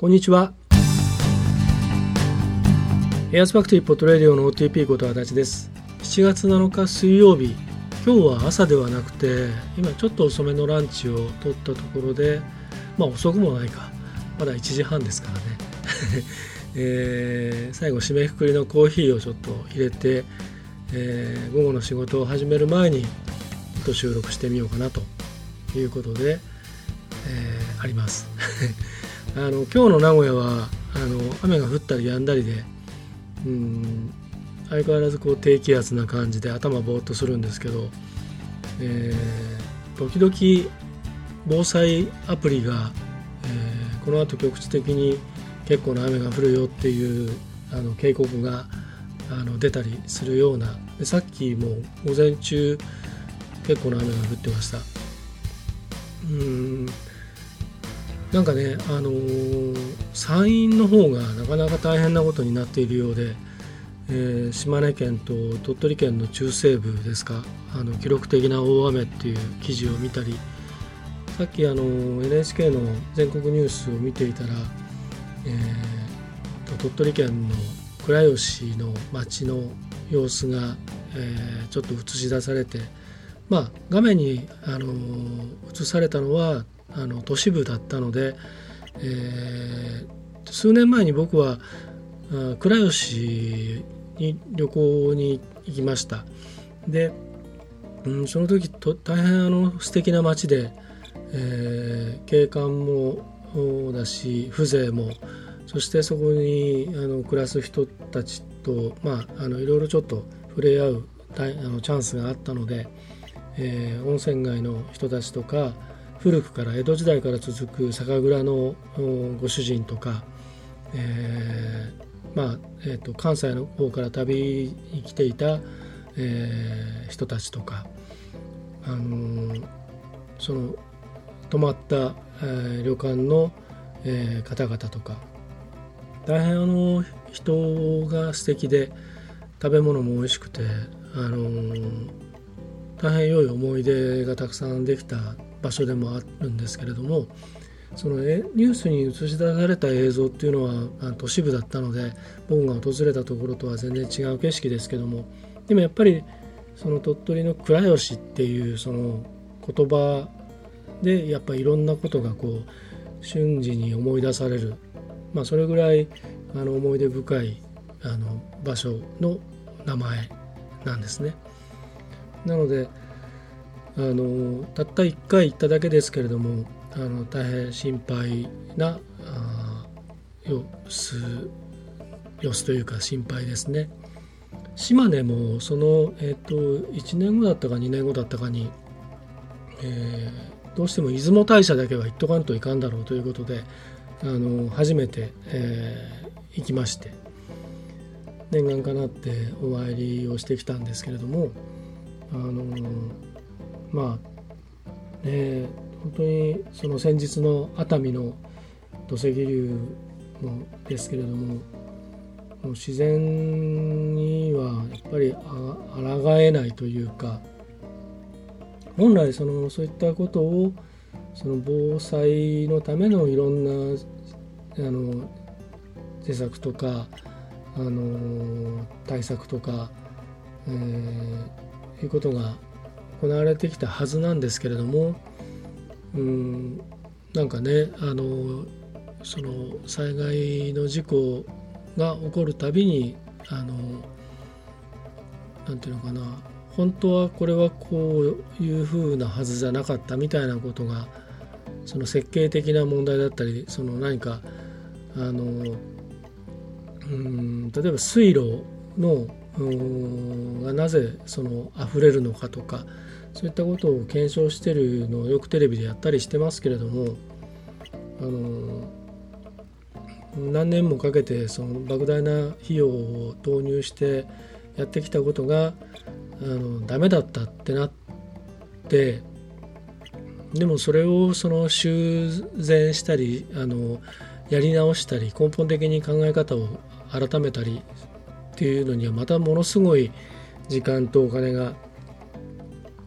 こんにちは。エアスファクトリーポットレディオの OTP こと足立です。7月7日水曜日。今日は朝ではなくて今ちょっと遅めのランチを取ったところでまあ遅くもないか。まだ1時半ですからね。えー、最後締めくくりのコーヒーをちょっと入れて、えー、午後の仕事を始める前にちょっと収録してみようかなということで、えー、あります。あの今日の名古屋はあの雨が降ったり止んだりでうん相変わらずこう低気圧な感じで頭ぼーっとするんですけど、えー、時々防災アプリが、えー、この後局地的に結構な雨が降るよっていうあの警告があの出たりするようなでさっきも午前中結構な雨が降ってました。うんなんかね、あのー、山陰の方がなかなか大変なことになっているようで、えー、島根県と鳥取県の中西部ですかあの記録的な大雨っていう記事を見たりさっきあの NHK の全国ニュースを見ていたら、えー、鳥取県の倉吉の町の様子が、えー、ちょっと映し出されて、まあ、画面にあの映されたのはあの都市部だったので、えー、数年前に僕は倉吉に旅行に行きました。で、うん、その時と大変あの素敵な街で、えー、景観もだし風情もそしてそこにあの暮らす人たちと、まあ、あのいろいろちょっと触れ合うあのチャンスがあったので、えー、温泉街の人たちとか古くから江戸時代から続く酒蔵のご主人とか、えー、まあえーと、関西の方から旅に来ていた、えー、人たちとか、あのー、その泊まった、えー、旅館の、えー、方々とか大変あの人が素敵で食べ物も美味しくて、あの、大変良い思い出がたくさんできた場所でもあるんですけれどもそのニュースに映し出された映像っていうのは都市部だったので僕が訪れたところとは全然違う景色ですけどもでもやっぱりその鳥取の倉吉っていうその言葉でやっぱりいろんなことがこう瞬時に思い出される、まあ、それぐらいあの思い出深いあの場所の名前なんですね。なのであのたった1回行っただけですけれどもあの大変心配な様子様子というか心配ですね。島根もその、えーと、1年後だったか2年後だったかに、えー、どうしても出雲大社だけは行っとかんといかんだろうということであの初めて、えー、行きまして念願かなってお参りをしてきたんですけれどもあのまあね本当にその先日の熱海の土石流のですけれどももう自然にはやっぱりあ抗えないというか本来そのそういったことをその防災のためのいろんなあの施策とかあの対策とか、えー、いうことが行われてきたはずなんですけれどもうんなんかねあのその災害の事故が起こるたびにあのなんていうのかな本当はこれはこういうふうなはずじゃなかったみたいなことがその設計的な問題だったりその何かあのうん例えば水路のがなぜその溢れるのかとかそういったことを検証してるのをよくテレビでやったりしてますけれどもあの何年もかけてその莫大な費用を投入してやってきたことがあのダメだったってなってでもそれをその修繕したりあのやり直したり根本的に考え方を改めたりっていうのにはまたものすごい時間とお金が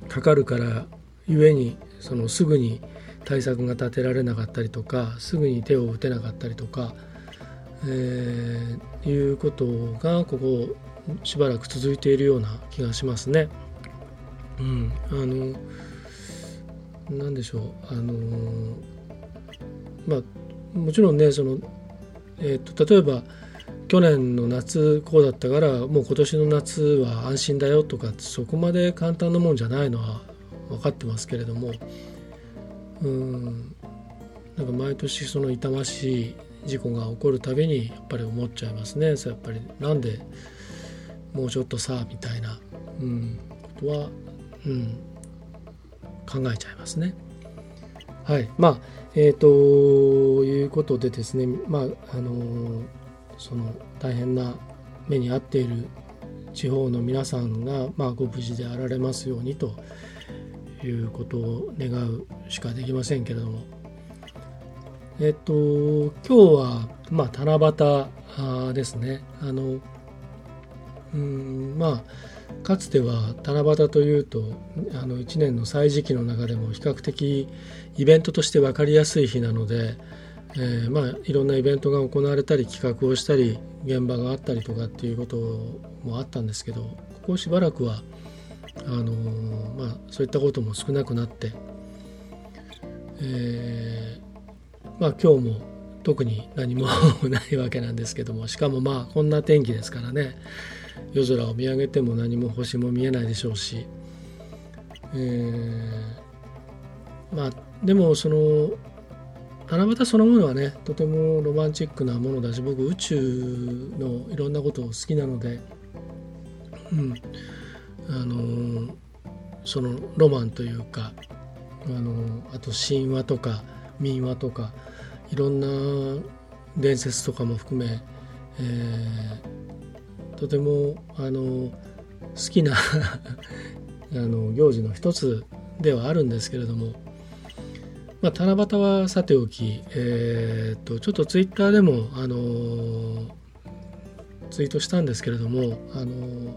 かかるからゆえにそのすぐに対策が立てられなかったりとかすぐに手を打てなかったりとか、えー、いうことがここしばらく続いているような気がしますね。うん、あの何でしょうあのまあもちろんねその、えーと、例えば去年の夏こうだったからもう今年の夏は安心だよとかそこまで簡単なもんじゃないのは分かってますけれどもうんなんか毎年その痛ましい事故が起こるたびにやっぱり思っちゃいますねやっぱりなんでもうちょっとさみたいな、うん、ことは、うん、考えちゃいますね。はいまあえー、ということでですねまああのその大変な目に遭っている地方の皆さんが、まあ、ご無事であられますようにということを願うしかできませんけれども。えっと今日は、まあ、七夕ですね。あのうんまあかつては七夕というとあの1年の歳時期の中でも比較的イベントとして分かりやすい日なので、えー、まあ、いろんなイベントが行われたり企画をしたり現場があったりとかっていうこともあったんですけどここしばらくはあのー、まあ、そういったことも少なくなって、えー、まあ、今日も特に何も ないわけなんですけどもしかもまあこんな天気ですからね夜空を見上げても何も星も見えないでしょうし、え、まあでもその七夕そのものはねとてもロマンチックなものだし僕宇宙のいろんなことを好きなので、うん、あのそのロマンというかあのあと神話とか民話とかいろんな伝説とかも含め、えー、とてもあの好きな あの行事の一つではあるんですけれども、まあ、七夕はさておき、えーと、ちょっとツイッターでも、あのツイートしたんですけれども、あの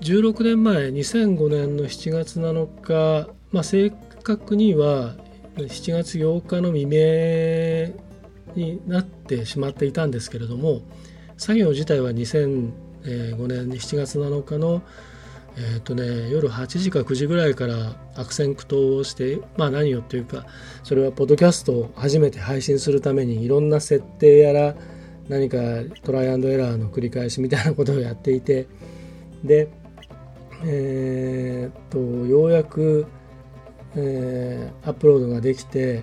16年前2005年の7月7日、まあ、正確には7月8日の未明になってしまっていたんですけれども作業自体は2005年7月7日の、えーとね、夜8時か9時ぐらいから悪戦苦闘をして、まあ、何をっていうかそれはポッドキャストを初めて配信するためにいろんな設定やら何かトライアンドエラーの繰り返しみたいなことをやっていてでえー、とようやく、えー、アップロードができて、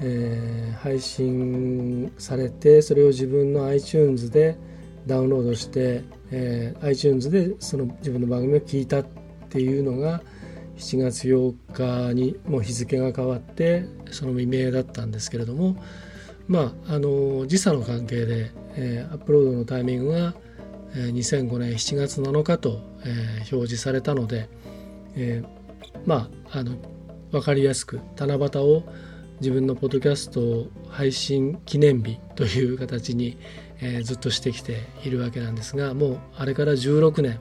えー、配信されてそれを自分の iTunes でダウンロードして、えー、iTunes でその自分の番組を聞いたっていうのが7月8日にもう日付が変わってその未明だったんですけれどもまああの時差の関係で、えー、アップロードのタイミングが2005年7月7日と、えー、表示されたので、えー、まああの分かりやすく七夕を自分のポッドキャスト配信記念日という形に、えー、ずっとしてきているわけなんですがもうあれから16年、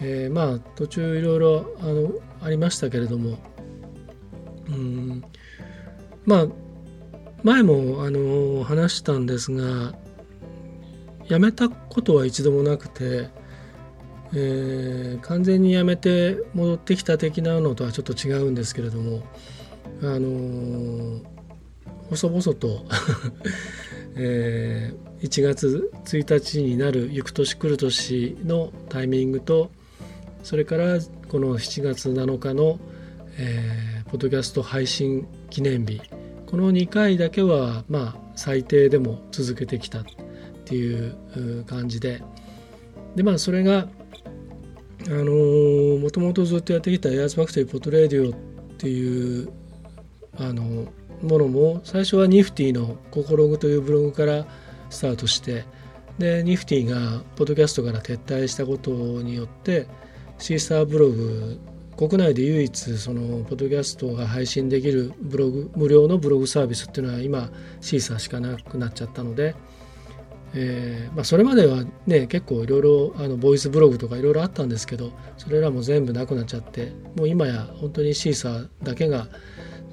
えー、まあ途中いろいろあのありましたけれどもうんまあ前もあの話したんですが辞めたことは一度もなくて、えー、完全に辞めて戻ってきた的なのとはちょっと違うんですけれどもあのー、細々と えー、1月1日になる行く年来る年のタイミングとそれからこの7月7日の、えー、ポッドキャスト配信記念日この2回だけはまあ最低でも続けてきたっていう感じで。でまあそれがあのー、もともとずっとやってきたエアーズファクトリーポトレディオっていうあのものも最初はニフティの「ココログ」というブログからスタートしてでニフティがポッドキャストから撤退したことによってシーサーブログ国内で唯一そのポッドキャストが配信できるブログ無料のブログサービスっていうのは今シーサーしかなくなっちゃったのでえーまあ、それまではね結構いろいろあのボイスブログとかいろいろあったんですけどそれらも全部なくなっちゃってもう今や本当にシーサーだけが、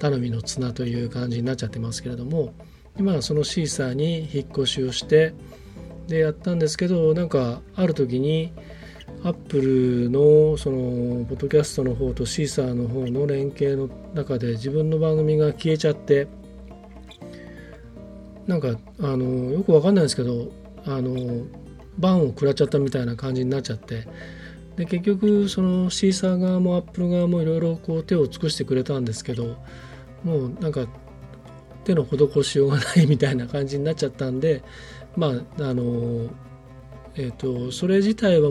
頼みの綱という感じになっちゃってますけれども今はそのシーサーに引っ越しをしてでやったんですけどなんかある時にアップルのそのポッドキャストの方とシーサーの方の連携の中で自分の番組が消えちゃってなんかあのよくわかんないんですけどあのバンを食らっちゃったみたいな感じになっちゃってで結局そのシーサー側もアップル側もいろいろこう手を尽くしてくれたんですけどもうなんか手の施しようがないみたいな感じになっちゃったんで まああのえっ、ー、とそれ自体は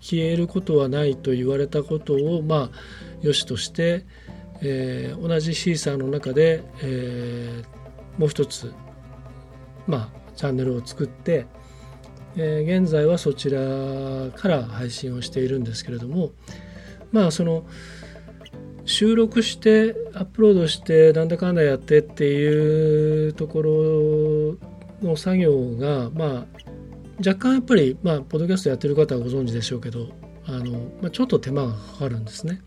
消えることはないと言われたことをまあよしとして、えー、同じシーサーの中で、えー、もう一つまあチャンネルを作って、えー、現在はそちらから配信をしているんですけれどもまあその収録してアップロードしてなんだかんだやってっていうところの作業がまあ若干やっぱりまあポッドキャストやってる方はご存知でしょうけどあの、まあ、ちょっと手間がかかるんですね。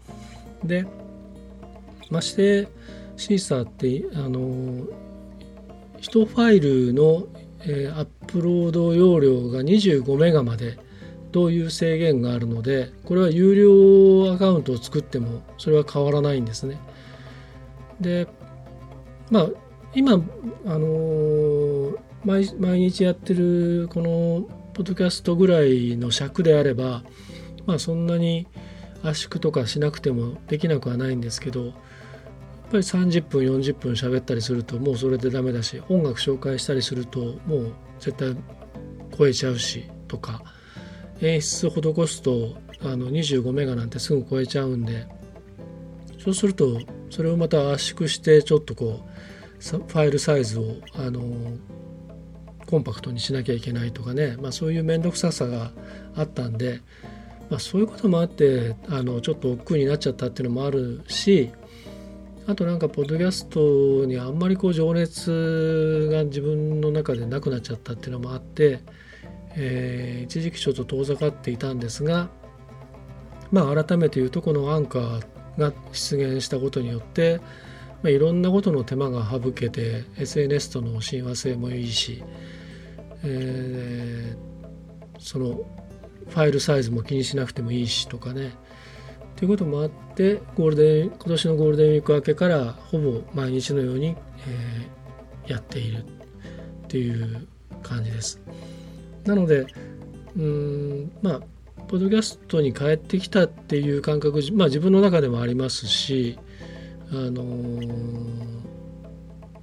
でましてシーサーってあの1ファイルの、えー、アップロード容量が25メガまでという制限があるのでこれは有料アカウントを作ってもそれは変わらないんですね。でまあ今あのー、毎毎日やってるこのポッドキャストぐらいの尺であればまあそんなに圧縮とかしなくてもできなくはないんですけどやっぱり30分40分喋ったりするともうそれでダメだし音楽紹介したりするともう絶対超えちゃうしとか演出を施すとあの25メガなんてすぐ超えちゃうんでそうするとそれをまた圧縮してちょっとこうファイルサイズをあのコンパクトにしなきゃいけないとかね、まあ、そういう面倒くささがあったんで、まあ、そういうこともあってあのちょっと億劫になっちゃったっていうのもあるしあとなんかポッドキャストにあんまりこう情熱が自分の中でなくなっちゃったっていうのもあってえー、一時期ちょっと遠ざかっていたんですが、まあ、改めて言うとこのアンカーが出現したことによって、まあ、いろんなことの手間が省けて SNS との親和性もいいし、えー、そのファイルサイズも気にしなくてもいいしとかねということもあってゴールデン今年のゴールデンウィーク明けからほぼ毎日のように、えー、やっているっていう感じです。なのでうんまあポッドキャストに帰ってきたっていう感覚、まあ、自分の中でもありますしあの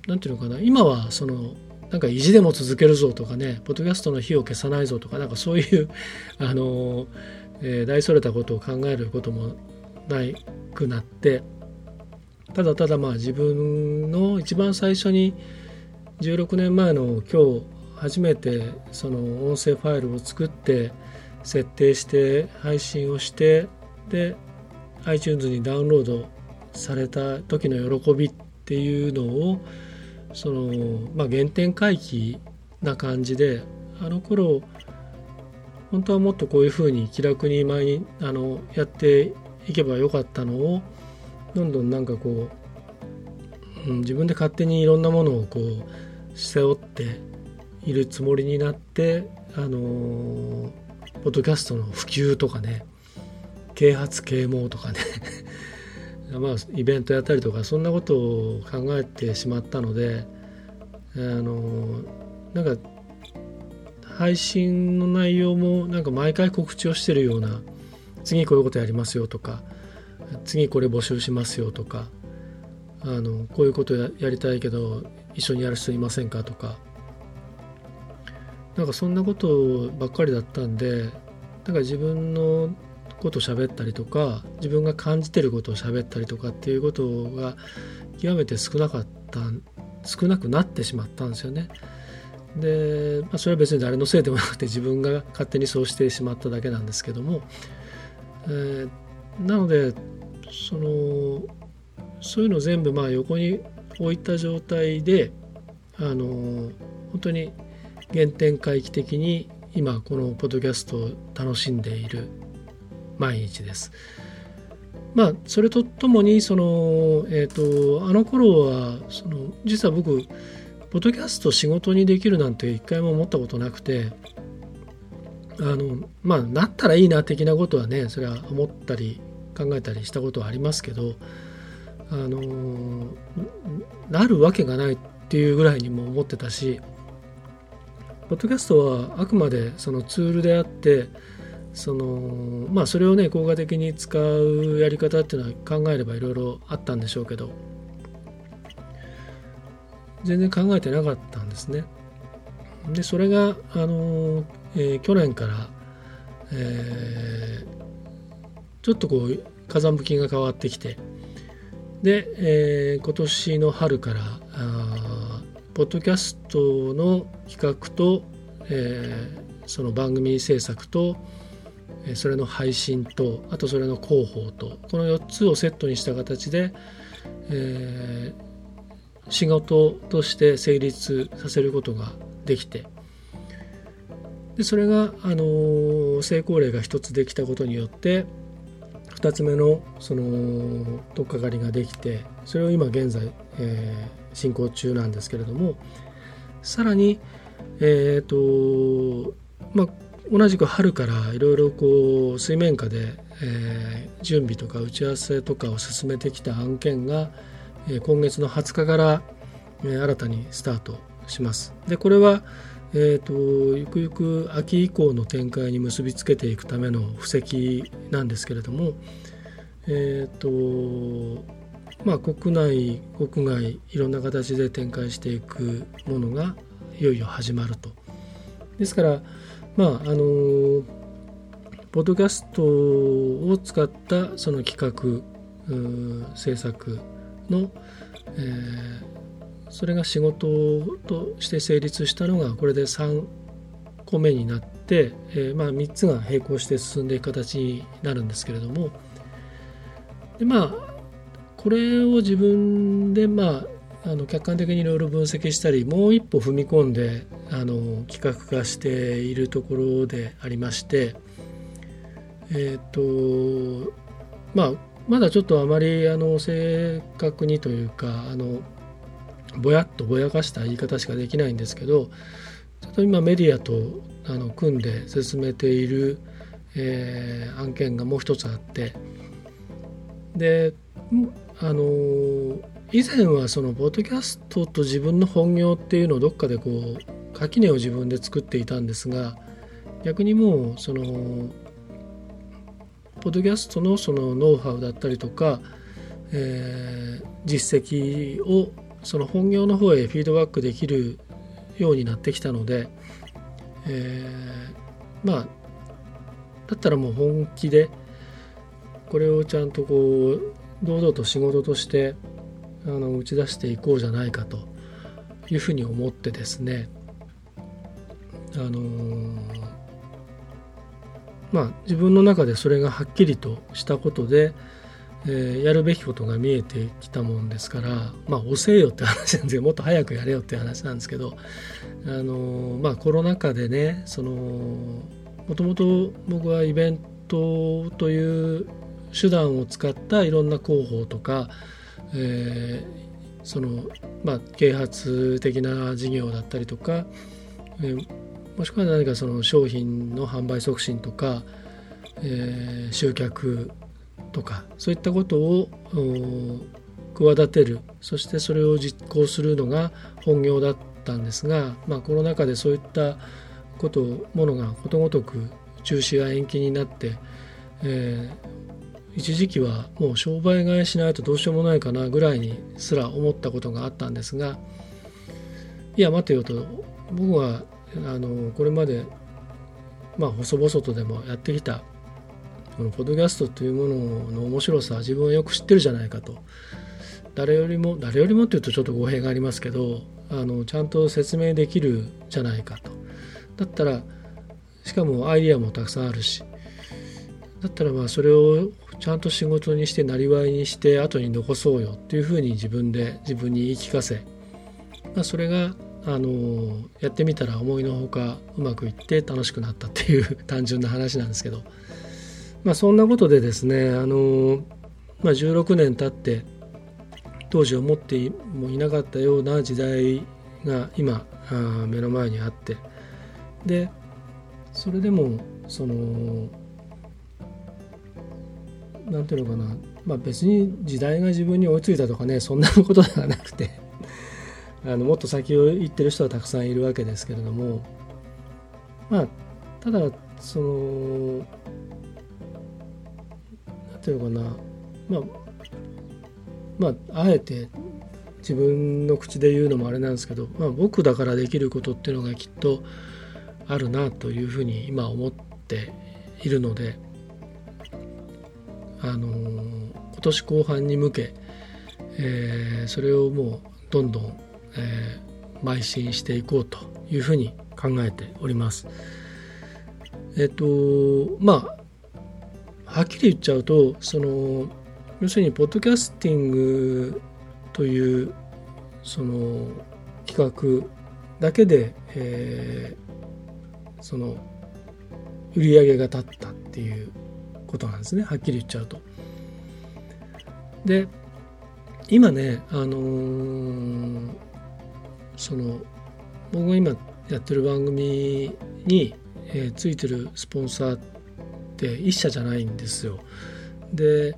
何て言うのかな今はそのなんか意地でも続けるぞとかねポッドキャストの火を消さないぞとかなんかそういう あの、えー、大それたことを考えることもないくなってただただまあ自分の一番最初に16年前の今日初めてその音声ファイルを作って設定して配信をしてで iTunes にダウンロードされた時の喜びっていうのをその、まあ、原点回帰な感じであの頃本当はもっとこういうふうに気楽に前にあのやっていけばよかったのをどんどんなんかこう、うん、自分で勝手にいろんなものをこう背負っているつもりになってあのポッドキャストの普及とかね啓発啓蒙とかね まあイベントやったりとかそんなことを考えてしまったのであのなんか配信の内容もなんか毎回告知をしてるような次こういうことやりますよとか次これ募集しますよとかあのこういうことやりたいけど一緒にやる人いませんかとかなんかそんなことばっかりだったんでなんか自分のことを喋ったりとか自分が感じてることを喋ったりとかっていうことが極めて少なかった少なくなってしまったんですよね。で、まあ、それは別に誰のせいでもなくて自分が勝手にそうしてしまっただけなんですけども、えー、なのでそのそういうのを全部まあ横に置いた状態であの本当に原点回帰的に今このポッドキャストを楽しんでいる毎日です。まあそれとともにその、えーと、あの頃はその実は僕ポッドキャスト仕事にできるなんて一回も思ったことなくてあのまあなったらいいな的なことはねそれは思ったり考えたりしたことはありますけどあのなるわけがないっていうぐらいにも思ってたしポッドキャストはあくまでそのツールであってそのまあそれをね効果的に使うやり方っていうのは考えればいろいろあったんでしょうけど全然考えてなかったんですね。でそれがあの、えー、去年から、えー、ちょっとこう風向きが変わってきてで、えー、今年の春からあポッドキャストの企画と、えー、その番組制作とそれの配信とあとそれの広報とこの4つをセットにした形で、えー、仕事として成立させることができてでそれが、あの成功例が1つできたことによって2つ目のその取っかかりができてそれを今現在、えー、進行中なんですけれどもさらにえっ、ー、とまあ同じく春からいろいろこう水面下で、えー、準備とか打ち合わせとかを進めてきた案件が、えー、今月の20日から、えー、新たにスタートします。でこれはえーと、ゆくゆく秋以降の展開に結びつけていくための布石なんですけれども、えーとまあ、国内国外いろんな形で展開していくものがいよいよ始まると。ですからまああのポッドキャストを使ったその企画制作の、えー、それが仕事として成立したのがこれで3個目になって、えー、まあ、3つが並行して進んでいく形になるんですけれどもでまあこれを自分でまああの客観的にいろいろ分析したりもう一歩踏み込んであの企画化しているところでありましてえっ、とまあまだちょっとあまりあの正確にというかあのぼやっとぼやかした言い方しかできないんですけどちょっと今メディアとあの組んで進めている、えー、案件がもう一つあってであの以前はそのポッドキャストと自分の本業っていうのをどっかでこう垣根を自分で作っていたんですが逆にもうそのポッドキャストのそのノウハウだったりとか、えー、実績をその本業の方へフィードバックできるようになってきたので、えー、まあだったらもう本気でこれをちゃんとこう堂々と仕事としてあの打ち出していこうじゃないかというふうに思ってですねあのー、まあ自分の中でそれがはっきりとしたことで、えー、やるべきことが見えてきたもんですからまあ遅えよって話なんですけどもっと早くやれよって話なんですけどあのまあコロナ禍でねそのもともと僕はイベントという手段を使ったいろんな広報とか、えー、そのまあ啓発的な事業だったりとか、えー、もしくは何かその商品の販売促進とか、えー、集客とかそういったことを企てる。そしてそれを実行するのが本業だったんですが、まあ、コロナ禍でそういったことものがことごとく中止や延期になって、えー、一時期はもう商売替えしないとどうしようもないかなぐらいにすら思ったことがあったんですがいや待てよと。僕はあのこれまでまあ細々とでもやってきたこのポッドキャストというものの面白さ自分はよく知ってるじゃないかと。誰よりも誰よりもっていうとちょっと語弊がありますけどあのちゃんと説明できるじゃないかと。だったらしかもアイディアもたくさんあるしだったらまあそれをちゃんと仕事にしてなりわいにして後に残そうよっていうふうに自分で自分に言い聞かせ、まあ、それがあのやってみたら思いのほかうまくいって楽しくなったっていう 単純な話なんですけど。まあ、そんなことでですねあのまあ、16年経って当時思ってもいなかったような時代が今目の前にあってでそれでもその何ていうのかな、まあ、別に時代が自分に追いついたとかねそんなことではなくて。あのもっと先を行ってる人はたくさんいるわけですけれども。まあただその何ていうのかな。まあまああえて自分の口で言うのもあれなんですけど、まあ、僕だからできることっていうのがきっとあるなというふうに今思っているので。あの今年後半に向け、えー、それをもうどんどん、えー、邁進していこうというふうに考えております。えっ、とまあはっきり言っちゃうとその要するにポッドキャスティングというその企画だけで、えー、その売り上げが立ったっていうことなんですねはっきり言っちゃうと。で今ねあのー、その僕が今やってる番組に、えー、ついてるスポンサーって一社じゃないんですよ。で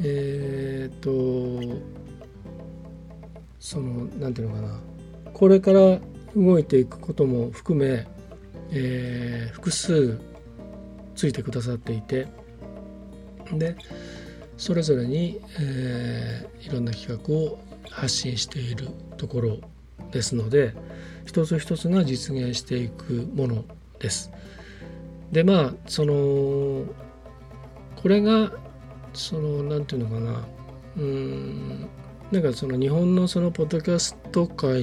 えっ、とその何ていうのかなこれから動いていくことも含め、えー、複数ついてくださっていてでそれぞれに、えー、いろんな企画を発信しているところですので一つ一つが実現していくものです。でまあそのこれがその何て言うのかなうんなんかその日本のそのポッドキャスト界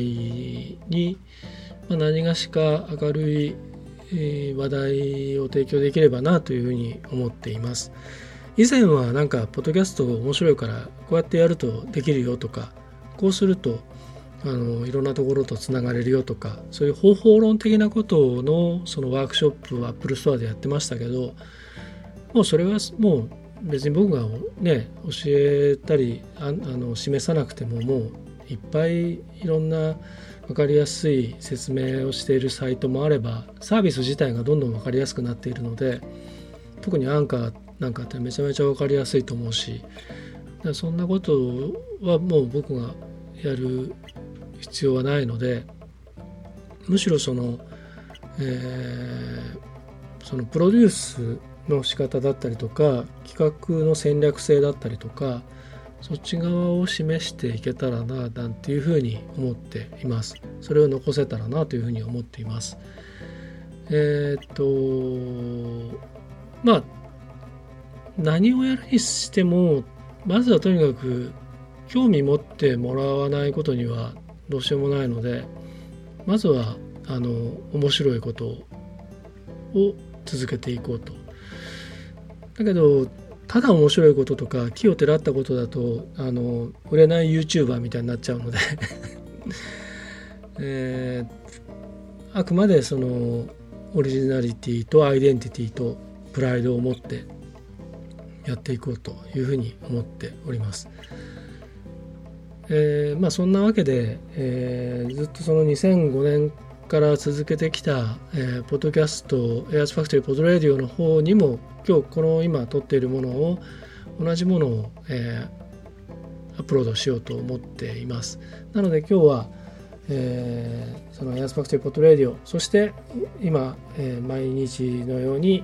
に、まあ、何がしか明るい話題を提供できればなというふうに思っています。以前はなんかポッドキャスト面白いからこうやってやるとできるよとかこうするとあのいろんなところとつながれるよとかそういう方法論的なことのそのワークショップをアップルストアでやってましたけどもうそれはもう別に僕がね教えたりああの示さなくてももういっぱいいろんな分かりやすい説明をしているサイトもあればサービス自体がどんどん分かりやすくなっているので特にアンカーなんかってめちゃめちゃ分かりやすいと思うしそんなことはもう僕がやる必要はないのでむしろその、えー、そのプロデュースの仕方だったりとか企画の戦略性だったりとかそっち側を示していけたらななんていうふうに思っています。それを残せたらなというふうに思っています。えー、っとまあ何をやるにしてもまずはとにかく興味持ってもらわないことにはどうしようもないのでまずはあの面白いことを続けていこうと。だけどただ面白いこととか木をてらったことだとあの売れない YouTuber みたいになっちゃうので。えー、あくまでそのオリジナリティとアイデンティティとプライドを持ってやっていこうというふうに思っております。えー、まあそんなわけで、えー、ずっとその2005年から続けてきた、えー、ポッドキャストエアースファクトリーポッドレディオの方にも今日この今撮っているものを同じものを、えー、アップロードしようと思っていますなので今日は、えー、そのエアースファクトリーポッドレディオそして今、えー、毎日のように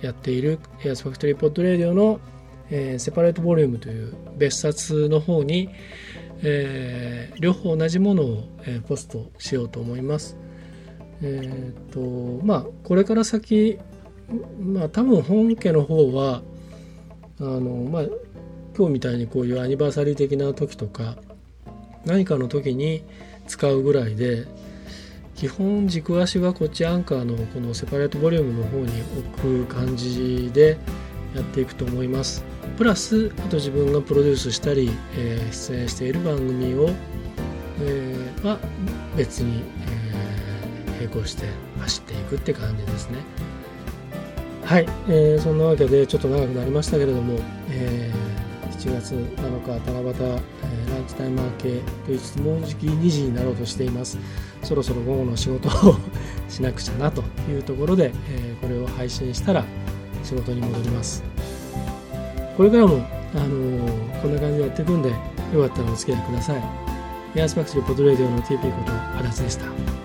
やっているエアスファクトリーポッドレディオの、えー、 separate volume という別冊の方に、えー、両方同じものを、えー、ポストしようと思います。えっ、とまあこれから先まあ多分本家の方はあのまあ今日みたいにこういうアニバーサリー的な時とか何かの時に使うぐらいで基本軸足はこっちアンカーのこのセパレートボリュームの方に置く感じでやっていくと思います。プラスあと自分がプロデュースしたり、えー、出演している番組を、えー、は別にえ、並行して走っていくって感じですね。はい、えー、そんなわけでちょっと長くなりましたけれども、えー、7月7日七夕、えー、ランチタイム明けといつつもうじき2時になろうとしています。そろそろ午後の仕事をしなくちゃなというところで、えー、これを配信したら仕事に戻ります。これからも、あのー、こんな感じでやっていくんでよかったらお付き合いください。エアスパクチルポッドレディオの TP こと足立でした。